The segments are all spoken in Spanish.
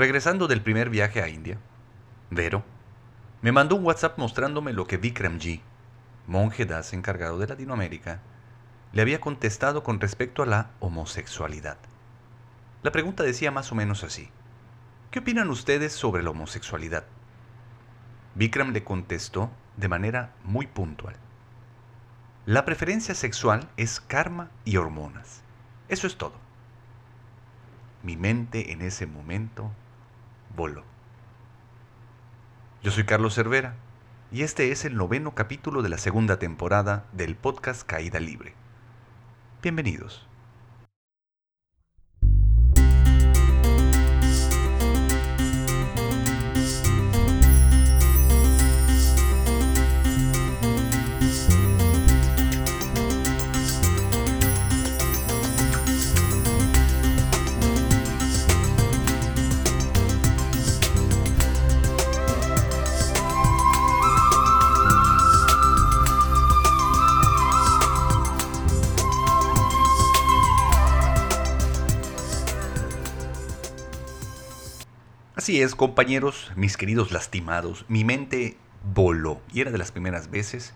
Regresando del primer viaje a India, Vero me mandó un WhatsApp mostrándome lo que Vikramji, monje das encargado de Latinoamérica, le había contestado con respecto a la homosexualidad. La pregunta decía más o menos así. ¿Qué opinan ustedes sobre la homosexualidad? Vikram le contestó de manera muy puntual. La preferencia sexual es karma y hormonas. Eso es todo. Mi mente en ese momento voló. Yo soy Carlos Cervera y este es el noveno capítulo de la segunda temporada del podcast Caída Libre. Bienvenidos. Es, compañeros, mis queridos lastimados, mi mente voló y era de las primeras veces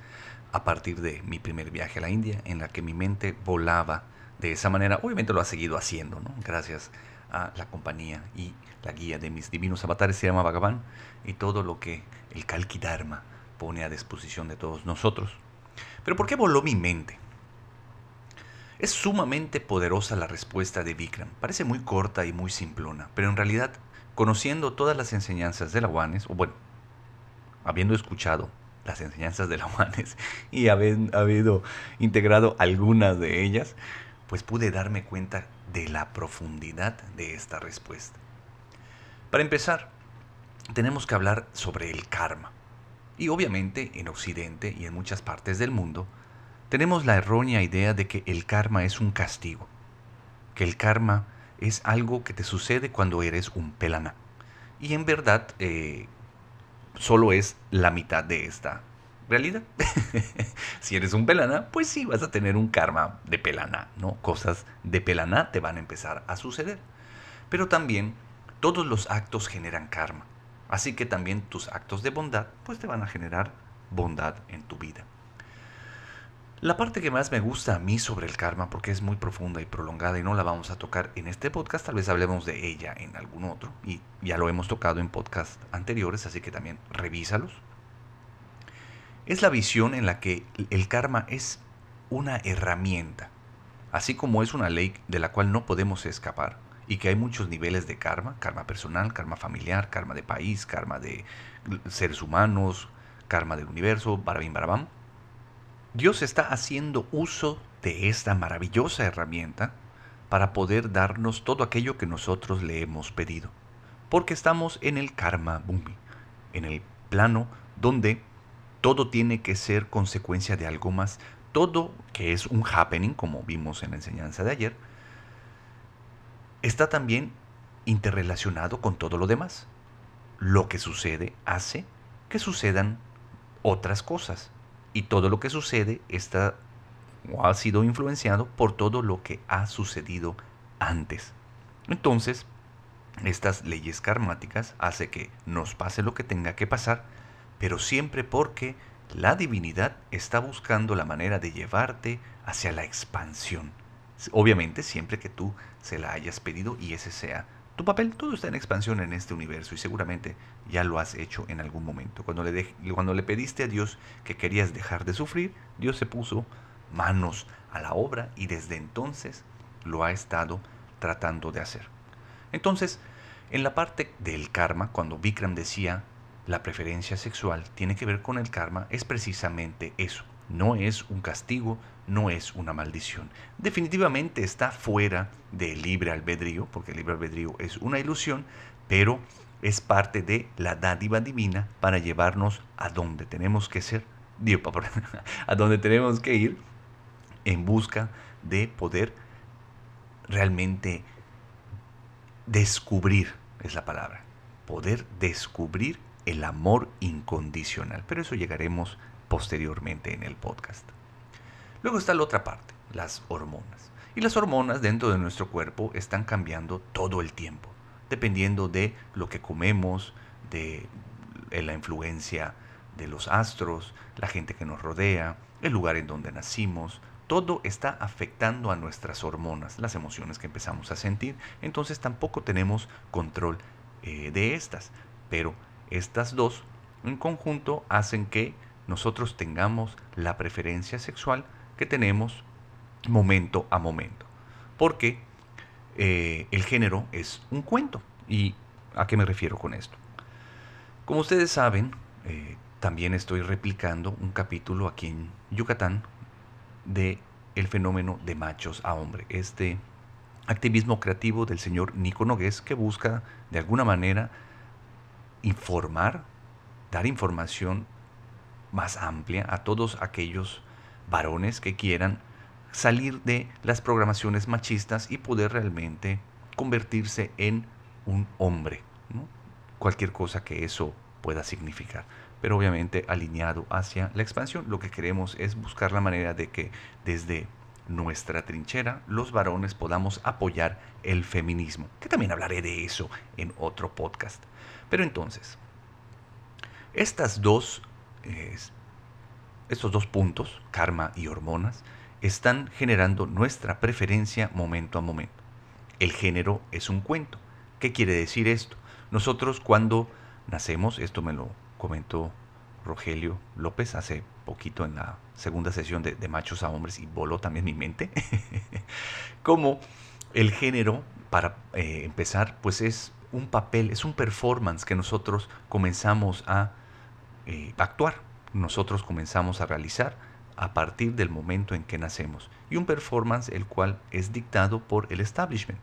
a partir de mi primer viaje a la India en la que mi mente volaba de esa manera. Obviamente lo ha seguido haciendo, ¿no? Gracias a la compañía y la guía de mis divinos avatares se llama Bhagavan y todo lo que el Kalki Dharma pone a disposición de todos nosotros. Pero ¿por qué voló mi mente? Es sumamente poderosa la respuesta de Vikram. Parece muy corta y muy simplona, pero en realidad conociendo todas las enseñanzas de la UANES, o bueno, habiendo escuchado las enseñanzas de la UANES y habiendo, integrado algunas de ellas, pues pude darme cuenta de la profundidad de esta respuesta. Para empezar, tenemos que hablar sobre el karma. Y obviamente en Occidente y en muchas partes del mundo, tenemos la errónea idea de que el karma es un castigo, que el karma es algo que te sucede cuando eres un pelana. Y en verdad eh, solo es la mitad de esta realidad. si eres un pelana, pues sí vas a tener un karma de pelana, ¿no? Cosas de pelana te van a empezar a suceder. Pero también todos los actos generan karma. Así que también tus actos de bondad pues te van a generar bondad en tu vida. La parte que más me gusta a mí sobre el karma, porque es muy profunda y prolongada y no la vamos a tocar en este podcast, tal vez hablemos de ella en algún otro, y ya lo hemos tocado en podcasts anteriores, así que también revísalos, es la visión en la que el karma es una herramienta, así como es una ley de la cual no podemos escapar, y que hay muchos niveles de karma, karma personal, karma familiar, karma de país, karma de seres humanos, karma del universo, barabim barabam Dios está haciendo uso de esta maravillosa herramienta para poder darnos todo aquello que nosotros le hemos pedido. Porque estamos en el karma bhumi, en el plano donde todo tiene que ser consecuencia de algo más. Todo que es un happening, como vimos en la enseñanza de ayer, está también interrelacionado con todo lo demás. Lo que sucede hace que sucedan otras cosas y todo lo que sucede está o ha sido influenciado por todo lo que ha sucedido antes. Entonces, estas leyes karmáticas hace que nos pase lo que tenga que pasar, pero siempre porque la divinidad está buscando la manera de llevarte hacia la expansión. Obviamente siempre que tú se la hayas pedido y ese sea tu papel, todo está en expansión en este universo y seguramente ya lo has hecho en algún momento. Cuando le, cuando le pediste a Dios que querías dejar de sufrir, Dios se puso manos a la obra y desde entonces lo ha estado tratando de hacer. Entonces, en la parte del karma, cuando Vikram decía la preferencia sexual tiene que ver con el karma, es precisamente eso. No es un castigo, no es una maldición. Definitivamente está fuera del libre albedrío, porque el libre albedrío es una ilusión, pero es parte de la dádiva divina para llevarnos a donde tenemos que ser, a donde tenemos que ir en busca de poder realmente descubrir, es la palabra, poder descubrir el amor incondicional. Pero eso llegaremos posteriormente en el podcast. Luego está la otra parte, las hormonas. Y las hormonas dentro de nuestro cuerpo están cambiando todo el tiempo. dependiendo de lo que comemos, de la influencia de los astros, la gente que nos rodea, el lugar en donde nacimos, todo está afectando a nuestras hormonas, las emociones que empezamos a sentir, entonces tampoco tenemos control eh, de estas, pero estas dos en conjunto hacen que nosotros tengamos la preferencia sexual que tenemos momento a momento, porque eh, el género es un cuento. ¿Y a qué me refiero con esto? Como ustedes saben, eh, también estoy replicando un capítulo aquí en Yucatán de el fenómeno de machos a hombre. Este activismo creativo del señor Nico Nogués que busca de alguna manera informar, dar información más amplia a todos aquellos varones que quieran salir de las programaciones machistas y poder realmente convertirse en un hombre. Cualquier cosa que eso pueda significar pero obviamente alineado hacia la expansión. Lo que queremos es buscar la manera de que desde nuestra trinchera los varones podamos apoyar el feminismo, que también hablaré de eso en otro podcast. Pero entonces, estas dos, estos dos puntos, karma y hormonas, están generando nuestra preferencia momento a momento. El género es un cuento. ¿Qué quiere decir esto? Nosotros cuando nacemos, esto me lo comentó Rogelio López hace poquito en la segunda sesión de, Machos a Hombres y voló también mi mente, como el género, para eh, empezar, pues es un papel, es un performance que nosotros comenzamos a eh, actuar, nosotros comenzamos a realizar a partir del momento en que nacemos. Y un performance el cual es dictado por el establishment.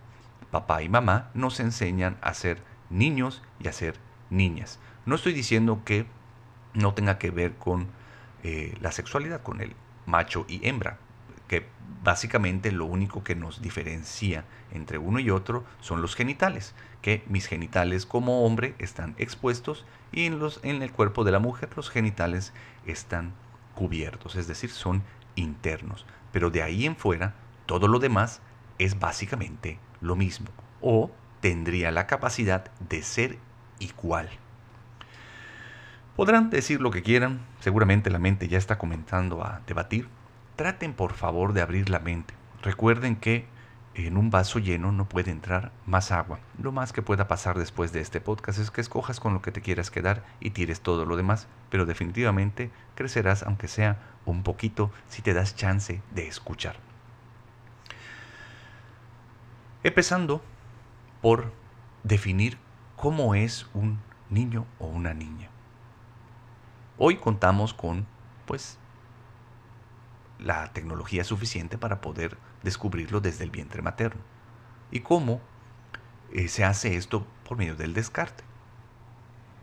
Papá y mamá nos enseñan a ser niños y a ser niñas. No estoy diciendo que no tenga que ver con eh, la sexualidad, con el macho y hembra, que básicamente lo único que nos diferencia entre uno y otro son los genitales, que mis genitales como hombre están expuestos y en, los, en el cuerpo de la mujer los genitales están cubiertos, es decir, son internos. Pero de ahí en fuera, todo lo demás es básicamente lo mismo, o tendría la capacidad de ser igual. Podrán decir lo que quieran, seguramente la mente ya está comenzando a debatir. Traten por favor de abrir la mente. Recuerden que en un vaso lleno no puede entrar más agua. Lo más que pueda pasar después de este podcast es que escojas con lo que te quieras quedar y tires todo lo demás, pero definitivamente crecerás aunque sea un poquito si te das chance de escuchar. Empezando por definir cómo es un niño o una niña. Hoy contamos con, pues, la tecnología suficiente para poder descubrirlo desde el vientre materno. ¿Y cómo eh, se hace esto por medio del descarte?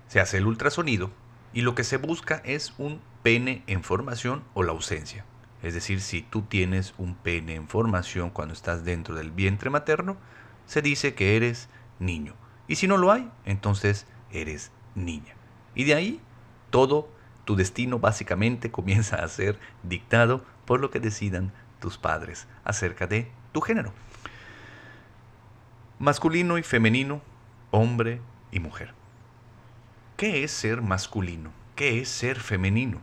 Se hace el ultrasonido y lo que se busca es un pene en formación o la ausencia. Es decir, si tú tienes un pene en formación cuando estás dentro del vientre materno, se dice que eres niño. Y si no lo hay, entonces eres niña. Y de ahí todo tu destino básicamente comienza a ser dictado por lo que decidan tus padres acerca de tu género. Masculino y femenino, hombre y mujer. ¿Qué es ser masculino? ¿Qué es ser femenino?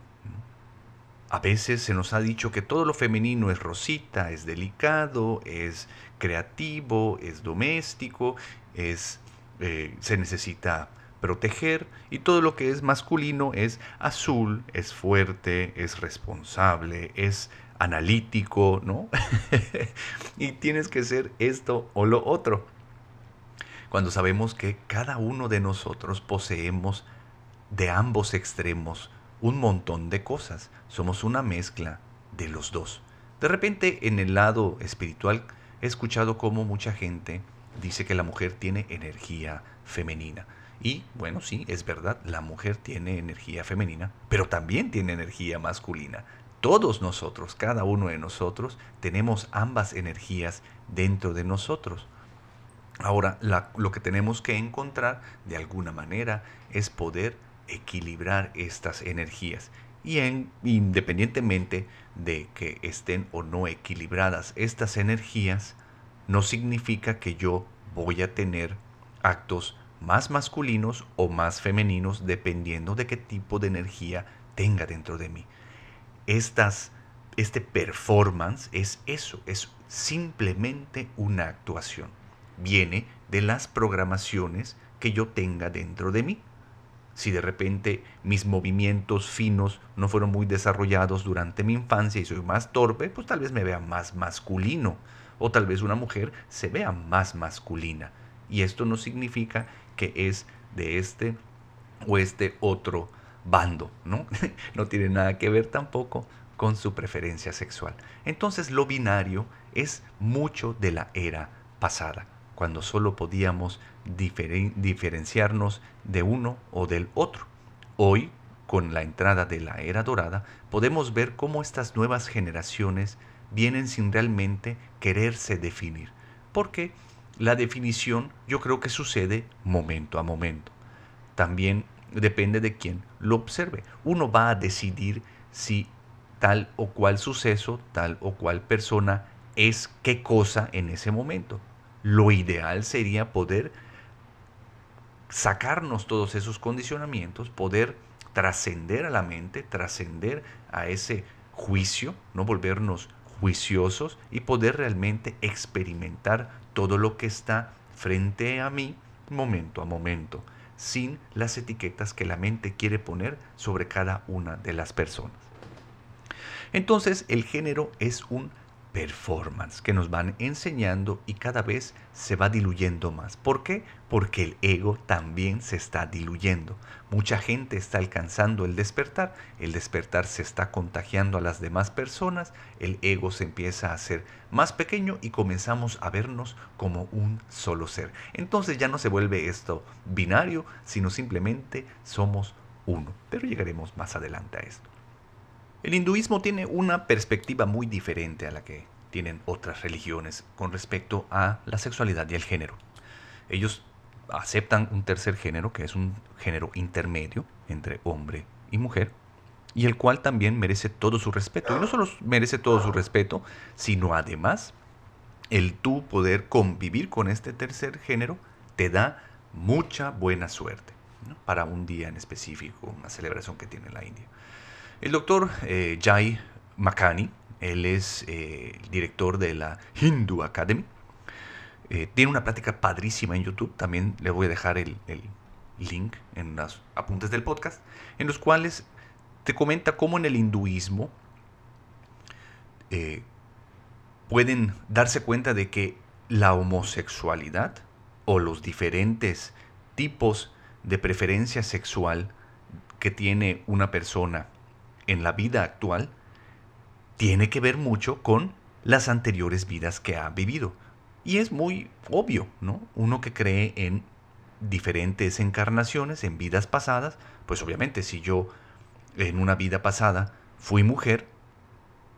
A veces se nos ha dicho que todo lo femenino es rosita, es delicado, es creativo, es doméstico, es, eh, se necesita proteger y todo lo que es masculino es azul, es fuerte, es responsable, es analítico, ¿no? y tienes que ser esto o lo otro. Cuando sabemos que cada uno de nosotros poseemos de ambos extremos un montón de cosas, somos una mezcla de los dos. De repente en el lado espiritual he escuchado cómo mucha gente dice que la mujer tiene energía femenina. Y bueno, sí, es verdad, la mujer tiene energía femenina, pero también tiene energía masculina. Todos nosotros, cada uno de nosotros, tenemos ambas energías dentro de nosotros. Ahora, lo que tenemos que encontrar de alguna manera es poder equilibrar estas energías. Y en, independientemente de que estén o no equilibradas estas energías, no significa que yo voy a tener actos más masculinos o más femeninos dependiendo de qué tipo de energía tenga dentro de mí. Estas, este performance es eso, es simplemente una actuación. Viene de las programaciones que yo tenga dentro de mí. Si de repente mis movimientos finos no fueron muy desarrollados durante mi infancia y soy más torpe, pues tal vez me vea más masculino. O tal vez una mujer se vea más masculina. Y esto no significa que es de este o este otro bando, ¿no? no tiene nada que ver tampoco con su preferencia sexual. Entonces lo binario es mucho de la era pasada, cuando solo podíamos diferenciarnos de uno o del otro. Hoy, con la entrada de la era dorada, podemos ver cómo estas nuevas generaciones vienen sin realmente quererse definir. Porque la definición yo creo que sucede momento a momento. También depende de quién lo observe. Uno va a decidir si tal o cual suceso, tal o cual persona es qué cosa en ese momento. Lo ideal sería poder sacarnos todos esos condicionamientos, poder trascender a la mente, trascender a ese juicio, no volvernos juiciosos y poder realmente experimentar todo lo que está frente a mí momento a momento, sin las etiquetas que la mente quiere poner sobre cada una de las personas. Entonces el género es un performance que nos van enseñando y cada vez se va diluyendo más. ¿Por qué? Porque el ego también se está diluyendo. Mucha gente está alcanzando el despertar, el despertar se está contagiando a las demás personas, el ego se empieza a hacer más pequeño y comenzamos a vernos como un solo ser. Entonces ya no se vuelve esto binario, sino simplemente somos uno. Pero llegaremos más adelante a esto. El hinduismo tiene una perspectiva muy diferente a la que tienen otras religiones con respecto a la sexualidad y el género. Ellos aceptan un tercer género, que es un género intermedio entre hombre y mujer, y el cual también merece todo su respeto. Y no solo merece todo su respeto, sino además el tú poder convivir con este tercer género te da mucha buena suerte para un día en específico, una celebración que tiene la India. El doctor eh, Jai Makani, él es eh, el director de la Hindu Academy, eh, tiene una plática padrísima en YouTube, también le voy a dejar el, link en los apuntes del podcast, en los cuales te comenta cómo en el hinduismo pueden darse cuenta de que la homosexualidad o los diferentes tipos de preferencia sexual que tiene una persona en la vida actual tiene que ver mucho con las anteriores vidas que ha vivido. Y es muy obvio, ¿no? Uno que cree en diferentes encarnaciones, en vidas pasadas, pues obviamente si yo en una vida pasada fui mujer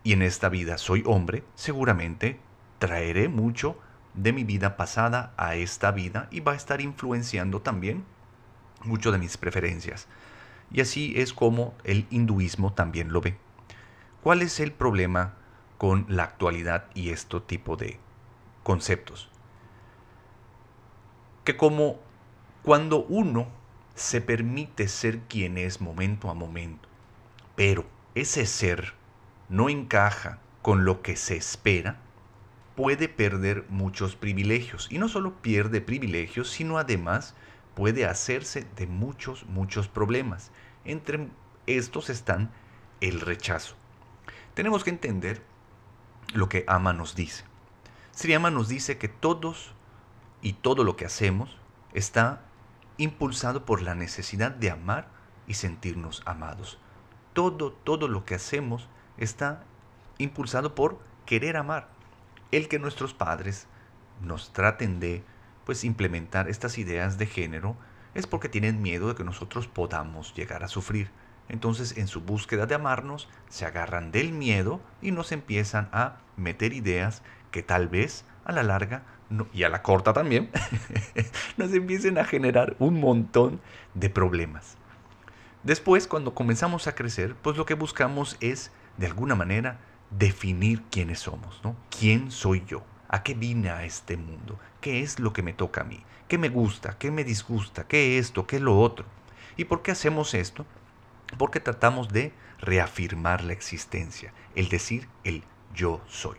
y en esta vida soy hombre, seguramente traeré mucho de mi vida pasada a esta vida y va a estar influenciando también mucho de mis preferencias. Y así es como el hinduismo también lo ve. ¿Cuál es el problema con la actualidad y este tipo de conceptos? Que como cuando uno se permite ser quien es momento a momento, pero ese ser no encaja con lo que se espera, puede perder muchos privilegios. Y no solo pierde privilegios, sino además puede hacerse de muchos, muchos problemas. Entre estos están el rechazo. Tenemos que entender lo que Ama nos dice. Sri Ama nos dice que todos y todo lo que hacemos está impulsado por la necesidad de amar y sentirnos amados. Todo, todo lo que hacemos está impulsado por querer amar. El que nuestros padres nos traten de pues implementar estas ideas de género es porque tienen miedo de que nosotros podamos llegar a sufrir. Entonces, en su búsqueda de amarnos, se agarran del miedo y nos empiezan a meter ideas que tal vez a la larga y a la corta también nos empiecen a generar un montón de problemas. Después, cuando comenzamos a crecer, pues lo que buscamos es, de alguna manera, definir quiénes somos, ¿no? ¿Quién soy yo? ¿A qué vine a este mundo? ¿Qué es lo que me toca a mí? ¿Qué me gusta? ¿Qué me disgusta? ¿Qué esto? ¿Qué lo otro? ¿Y por qué hacemos esto? Porque tratamos de reafirmar la existencia, el decir el yo soy.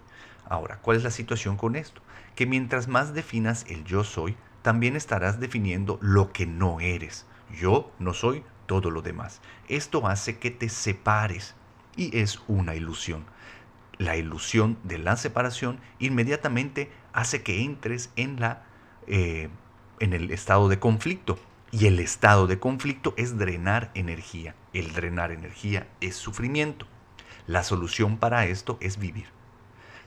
Ahora, ¿cuál es la situación con esto? Que mientras más definas el yo soy, también estarás definiendo lo que no eres. Yo no soy todo lo demás. Esto hace que te separes y es una ilusión. La ilusión de la separación inmediatamente hace que entres en, la, eh, en el estado de conflicto. Y el estado de conflicto es drenar energía. El drenar energía es sufrimiento. La solución para esto es vivir.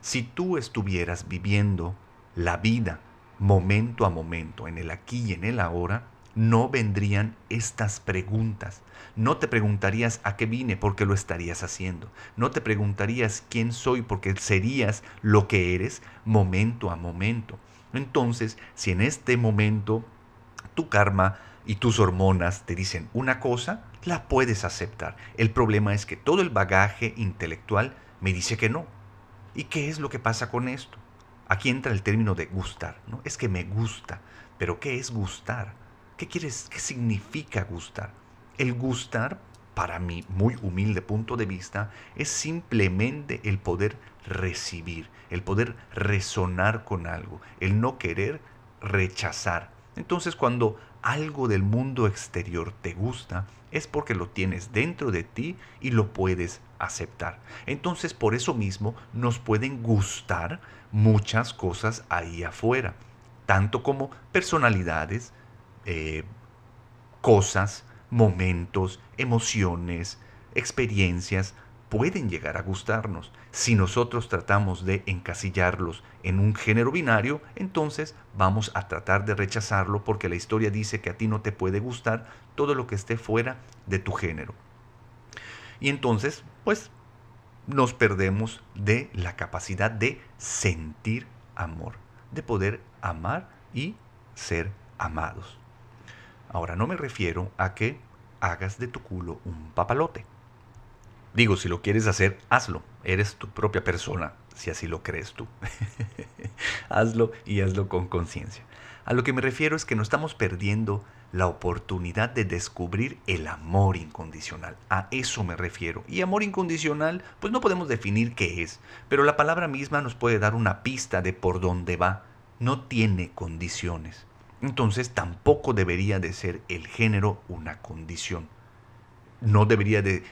Si tú estuvieras viviendo la vida momento a momento, en el aquí y en el ahora, no vendrían estas preguntas. No te preguntarías a qué vine porque lo estarías haciendo. No te preguntarías quién soy porque serías lo que eres momento a momento. Entonces, si en este momento tu karma y tus hormonas te dicen una cosa, la puedes aceptar. El problema es que todo el bagaje intelectual me dice que no. ¿Y qué es lo que pasa con esto? Aquí entra el término de gustar, ¿no? Es que me gusta. Pero ¿qué es gustar? ¿Qué quieres? ¿Qué significa gustar? El gustar, para mi muy humilde punto de vista, es simplemente el poder recibir, el poder resonar con algo, el no querer rechazar. Entonces cuando algo del mundo exterior te gusta, es porque lo tienes dentro de ti y lo puedes aceptar. Entonces por eso mismo nos pueden gustar muchas cosas ahí afuera, tanto como personalidades, eh, cosas, momentos, emociones, experiencias, pueden llegar a gustarnos. Si nosotros tratamos de encasillarlos en un género binario, entonces vamos a tratar de rechazarlo porque la historia dice que a ti no te puede gustar todo lo que esté fuera de tu género. Y entonces, pues, nos perdemos de la capacidad de sentir amor, de poder amar y ser amados. Ahora, no me refiero a que hagas de tu culo un papalote. Digo, si lo quieres hacer, hazlo. Eres tu propia persona, si así lo crees tú. hazlo y hazlo con conciencia. A lo que me refiero es que no estamos perdiendo la oportunidad de descubrir el amor incondicional. A eso me refiero. Y amor incondicional, pues no podemos definir qué es, pero la palabra misma nos puede dar una pista de por dónde va. No tiene condiciones entonces tampoco debería de ser el género una condición. No debería de,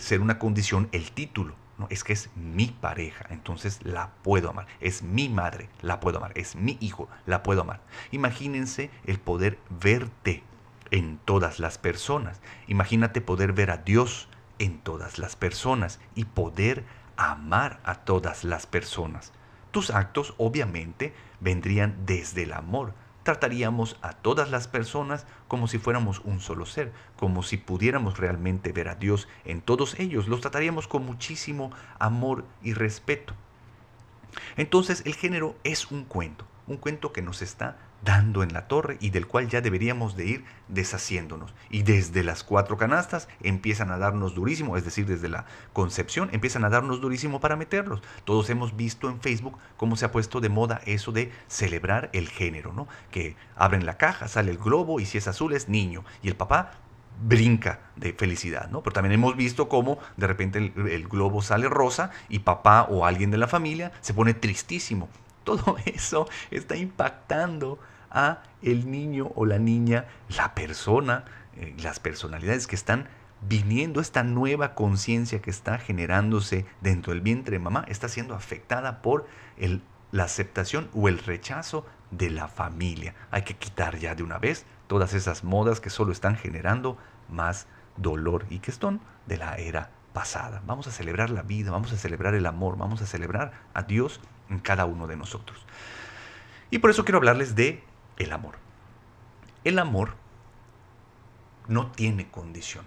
ser una condición el título. No, es que es mi pareja, entonces la puedo amar. Es mi madre, la puedo amar. Es mi hijo, la puedo amar. Imagínense el poder verte en todas las personas. Imagínate poder ver a Dios en todas las personas y poder amar a todas las personas. Tus actos obviamente vendrían desde el amor, trataríamos a todas las personas como si fuéramos un solo ser, como si pudiéramos realmente ver a Dios en todos ellos, los trataríamos con muchísimo amor y respeto. Entonces el género es un cuento, un cuento que nos está dando en la torre y del cual ya deberíamos de ir deshaciéndonos. Y desde las cuatro canastas empiezan a darnos durísimo, es decir, desde la concepción empiezan a darnos durísimo para meterlos. Todos hemos visto en Facebook cómo se ha puesto de moda eso de celebrar el género, ¿no? Que abren la caja, sale el globo y si es azul es niño y el papá brinca de felicidad, ¿no? Pero también hemos visto cómo de repente el, el globo sale rosa y papá o alguien de la familia se pone tristísimo. Todo eso está impactando a el niño o la niña, la persona, eh, las personalidades que están viniendo, esta nueva conciencia que está generándose dentro del vientre de mamá, está siendo afectada por el, la aceptación o el rechazo de la familia. Hay que quitar ya de una vez todas esas modas que solo están generando más dolor y que son de la era pasada. Vamos a celebrar la vida, vamos a celebrar el amor, vamos a celebrar a Dios en cada uno de nosotros. Y por eso quiero hablarles de el amor. El amor no tiene condición.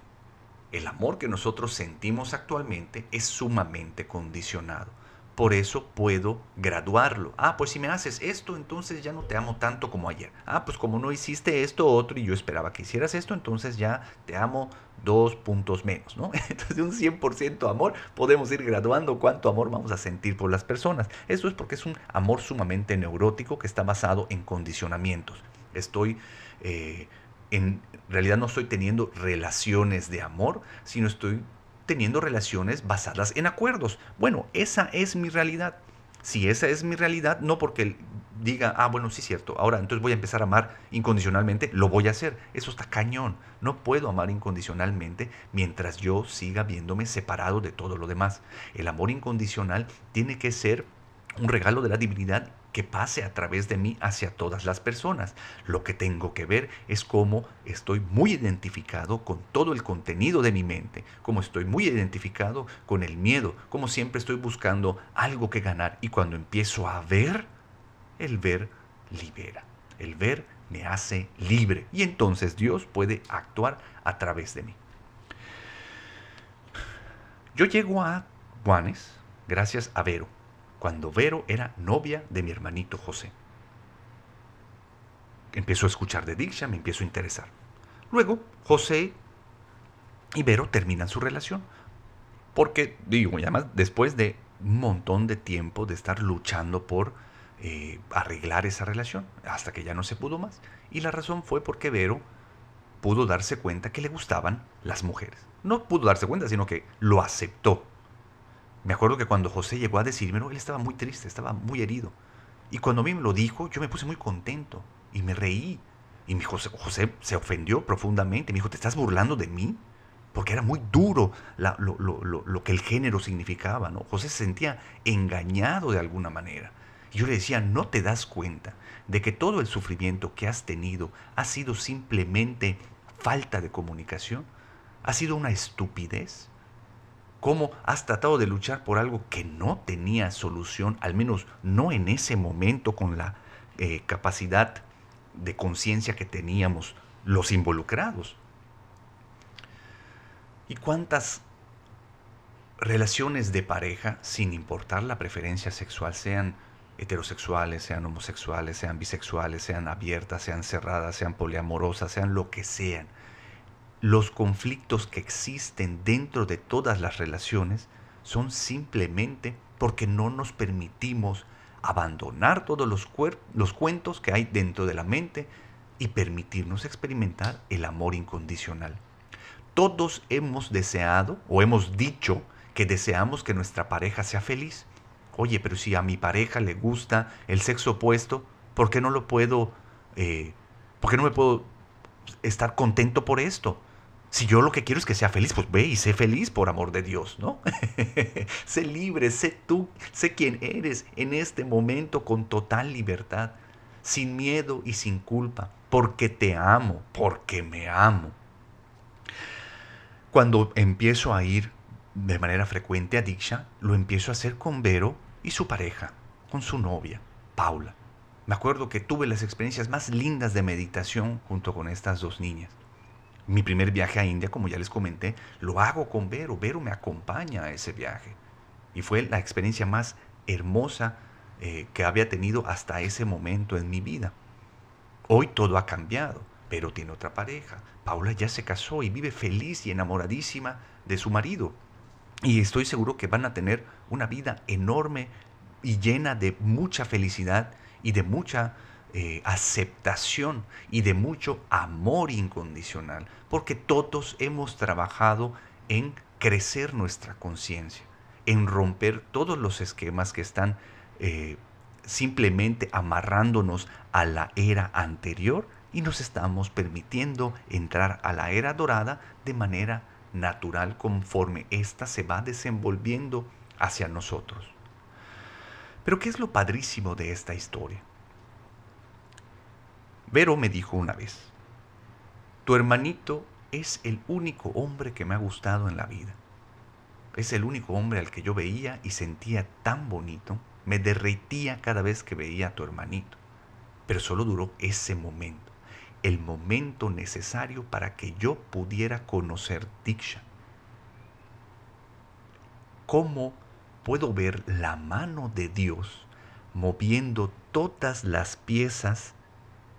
El amor que nosotros sentimos actualmente es sumamente condicionado. Por eso puedo graduarlo. Ah, pues si me haces esto, entonces ya no te amo tanto como ayer. Ah, pues como no hiciste esto otro y yo esperaba que hicieras esto, entonces ya te amo dos puntos menos, ¿no? Entonces de un 100% amor podemos ir graduando cuánto amor vamos a sentir por las personas. Eso es porque es un amor sumamente neurótico que está basado en condicionamientos. Estoy... Eh, en realidad no estoy teniendo relaciones de amor, sino estoy teniendo relaciones basadas en acuerdos. Bueno, esa es mi realidad. Si esa es mi realidad, no porque diga, ah, bueno, sí es cierto, ahora entonces voy a empezar a amar incondicionalmente, lo voy a hacer. Eso está cañón. No puedo amar incondicionalmente mientras yo siga viéndome separado de todo lo demás. El amor incondicional tiene que ser un regalo de la divinidad que pase a través de mí hacia todas las personas. Lo que tengo que ver es cómo estoy muy identificado con todo el contenido de mi mente, cómo estoy muy identificado con el miedo, cómo siempre estoy buscando algo que ganar y cuando empiezo a ver, el ver libera, el ver me hace libre y entonces Dios puede actuar a través de mí. Yo llego a Juanes gracias a Vero cuando Vero era novia de mi hermanito José. Empiezo a escuchar de Diksha, me empiezo a interesar. Luego, José y Vero terminan su relación. Porque, digo, además, después de un montón de tiempo de estar luchando por eh, arreglar esa relación, hasta que ya no se pudo más. Y la razón fue porque Vero pudo darse cuenta que le gustaban las mujeres. No pudo darse cuenta, sino que lo aceptó. Me acuerdo que cuando José llegó a decírmelo, él estaba muy triste, estaba muy herido. Y cuando a mí me lo dijo, yo me puse muy contento y me reí. Y mi José, se ofendió profundamente. Me dijo, ¿te estás burlando de mí? Porque era muy duro lo, que el género significaba. ¿no? José se sentía engañado de alguna manera. Y yo le decía, ¿no te das cuenta de que todo el sufrimiento que has tenido ha sido simplemente falta de comunicación? ¿Ha sido una estupidez? Cómo has tratado de luchar por algo que no tenía solución, al menos no en ese momento con la eh, capacidad de conciencia que teníamos los involucrados. ¿Y cuántas relaciones de pareja, sin importar la preferencia sexual, sean heterosexuales, sean homosexuales, sean bisexuales, sean abiertas, sean cerradas, sean poliamorosas, sean lo que sean, los conflictos que existen dentro de todas las relaciones son simplemente porque no nos permitimos abandonar todos los, los, cuentos que hay dentro de la mente y permitirnos experimentar el amor incondicional. Todos hemos deseado o hemos dicho que deseamos que nuestra pareja sea feliz. Oye, pero si a mi pareja le gusta el sexo opuesto, ¿por qué no lo puedo, eh, por qué no me puedo estar contento por esto? Si yo lo que quiero es que sea feliz, pues ve y sé feliz por amor de Dios, ¿no? sé libre, sé tú, sé quién eres en este momento con total libertad, sin miedo y sin culpa, porque te amo, porque me amo. Cuando empiezo a ir de manera frecuente a Diksha, lo empiezo a hacer con Vero y su pareja, con su novia, Paula. Me acuerdo que tuve las experiencias más lindas de meditación junto con estas dos niñas. Mi primer viaje a India, como ya les comenté, lo hago con Vero. Vero me acompaña a ese viaje. Y fue la experiencia más hermosa eh, que había tenido hasta ese momento en mi vida. Hoy todo ha cambiado. Vero tiene otra pareja. Paula ya se casó y vive feliz y enamoradísima de su marido. Y estoy seguro que van a tener una vida enorme y llena de mucha felicidad y de mucha eh, aceptación y de mucho amor incondicional, porque todos hemos trabajado en crecer nuestra conciencia, en romper todos los esquemas que están eh, simplemente amarrándonos a la era anterior y nos estamos permitiendo entrar a la era dorada de manera natural conforme ésta se va desenvolviendo hacia nosotros. Pero ¿qué es lo padrísimo de esta historia? Vero me dijo una vez, tu hermanito es el único hombre que me ha gustado en la vida. Es el único hombre al que yo veía y sentía tan bonito. Me derretía cada vez que veía a tu hermanito. Pero solo duró ese momento, el momento necesario para que yo pudiera conocer Diksha. ¿Cómo puedo ver la mano de Dios moviendo todas las piezas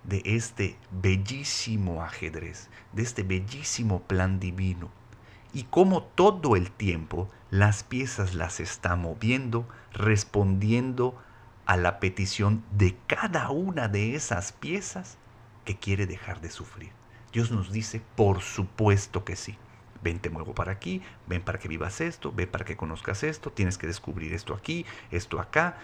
de este bellísimo ajedrez, de este bellísimo plan divino. Y cómo todo el tiempo las piezas las está moviendo, respondiendo a la petición de cada una de esas piezas que quiere dejar de sufrir. Dios nos dice, por supuesto que sí. Ven, te muevo para aquí, ven para que vivas esto, ven para que conozcas esto, tienes que descubrir esto aquí, esto acá.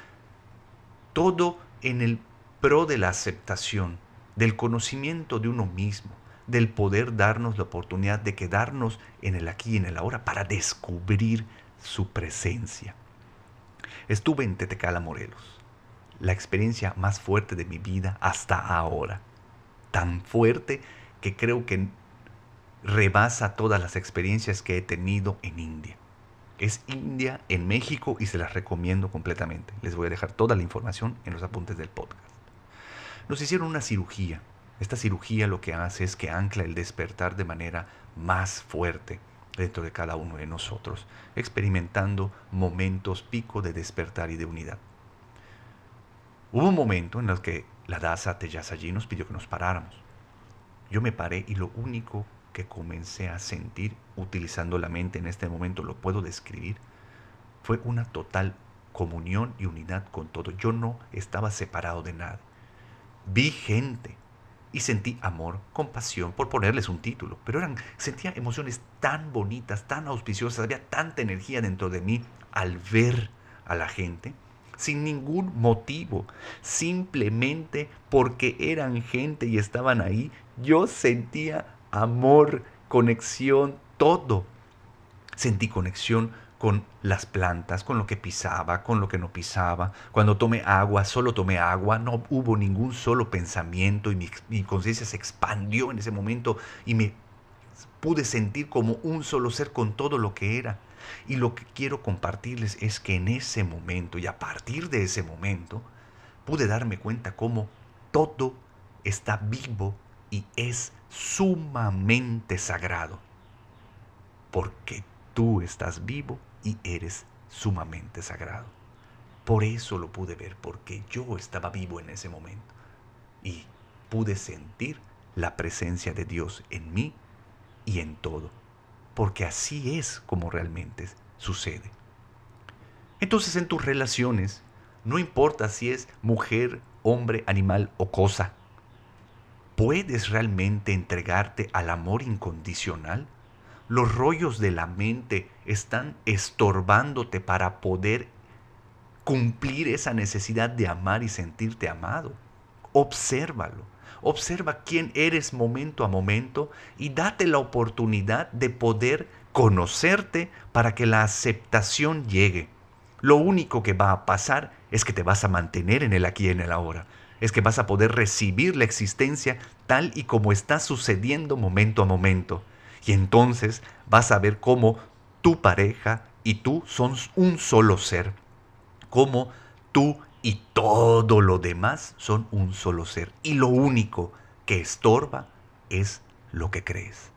Todo en el pro de la aceptación, del conocimiento de uno mismo, del poder darnos la oportunidad de quedarnos en el aquí y en el ahora para descubrir su presencia. Estuve en Tetecala, Morelos, la experiencia más fuerte de mi vida hasta ahora. Tan fuerte que creo que rebasa todas las experiencias que he tenido en India. Es India en México y se las recomiendo completamente. Les voy a dejar toda la información en los apuntes del podcast. Nos hicieron una cirugía. Esta cirugía lo que hace es que ancla el despertar de manera más fuerte dentro de cada uno de nosotros, experimentando momentos pico de despertar y de unidad. Hubo un momento en el que la Daza allí nos pidió que nos paráramos. Yo me paré y lo único que comencé a sentir utilizando la mente en este momento, lo puedo describir, fue una total comunión y unidad con todo. Yo no estaba separado de nada. Vi gente y sentí amor, compasión, por ponerles un título, pero eran, sentía emociones tan bonitas, tan auspiciosas, había tanta energía dentro de mí al ver a la gente, sin ningún motivo, simplemente porque eran gente y estaban ahí, yo sentía amor, conexión, todo. Sentí conexión con las plantas, con lo que pisaba, con lo que no pisaba. Cuando tomé agua, solo tomé agua, no hubo ningún solo pensamiento y mi, conciencia se expandió en ese momento y me pude sentir como un solo ser con todo lo que era. Y lo que quiero compartirles es que en ese momento y a partir de ese momento pude darme cuenta cómo todo está vivo y es sumamente sagrado, porque tú estás vivo y eres sumamente sagrado. Por eso lo pude ver, porque yo estaba vivo en ese momento y pude sentir la presencia de Dios en mí y en todo, porque así es como realmente sucede. Entonces en tus relaciones, no importa si es mujer, hombre, animal o cosa, ¿Puedes realmente entregarte al amor incondicional? Los rollos de la mente están estorbándote para poder cumplir esa necesidad de amar y sentirte amado. Obsérvalo. Observa quién eres momento a momento y date la oportunidad de poder conocerte para que la aceptación llegue. Lo único que va a pasar es que te vas a mantener en el aquí y en el ahora es que vas a poder recibir la existencia tal y como está sucediendo momento a momento. Y entonces vas a ver cómo tu pareja y tú son un solo ser. Cómo tú y todo lo demás son un solo ser. Y lo único que estorba es lo que crees.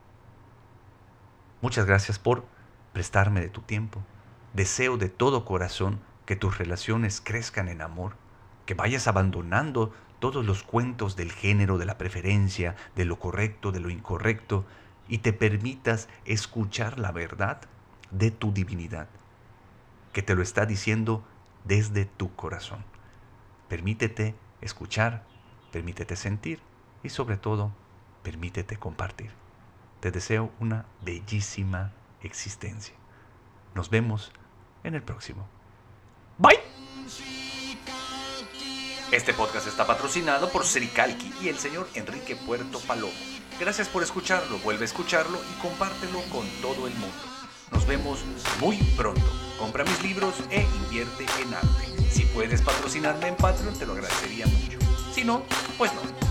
Muchas gracias por prestarme de tu tiempo. Deseo de todo corazón que tus relaciones crezcan en amor que vayas abandonando todos los cuentos del género, de la preferencia, de lo correcto, de lo incorrecto, y te permitas escuchar la verdad de tu divinidad, que te lo está diciendo desde tu corazón. Permítete escuchar, permítete sentir y sobre todo, permítete compartir. Te deseo una bellísima existencia. Nos vemos en el próximo. Bye. Este podcast está patrocinado por Sericalqui y el señor Enrique Puerto Palomo. Gracias por escucharlo, vuelve a escucharlo y compártelo con todo el mundo. Nos vemos muy pronto. Compra mis libros e invierte en arte. Si puedes patrocinarme en Patreon, te lo agradecería mucho. Si no, pues no.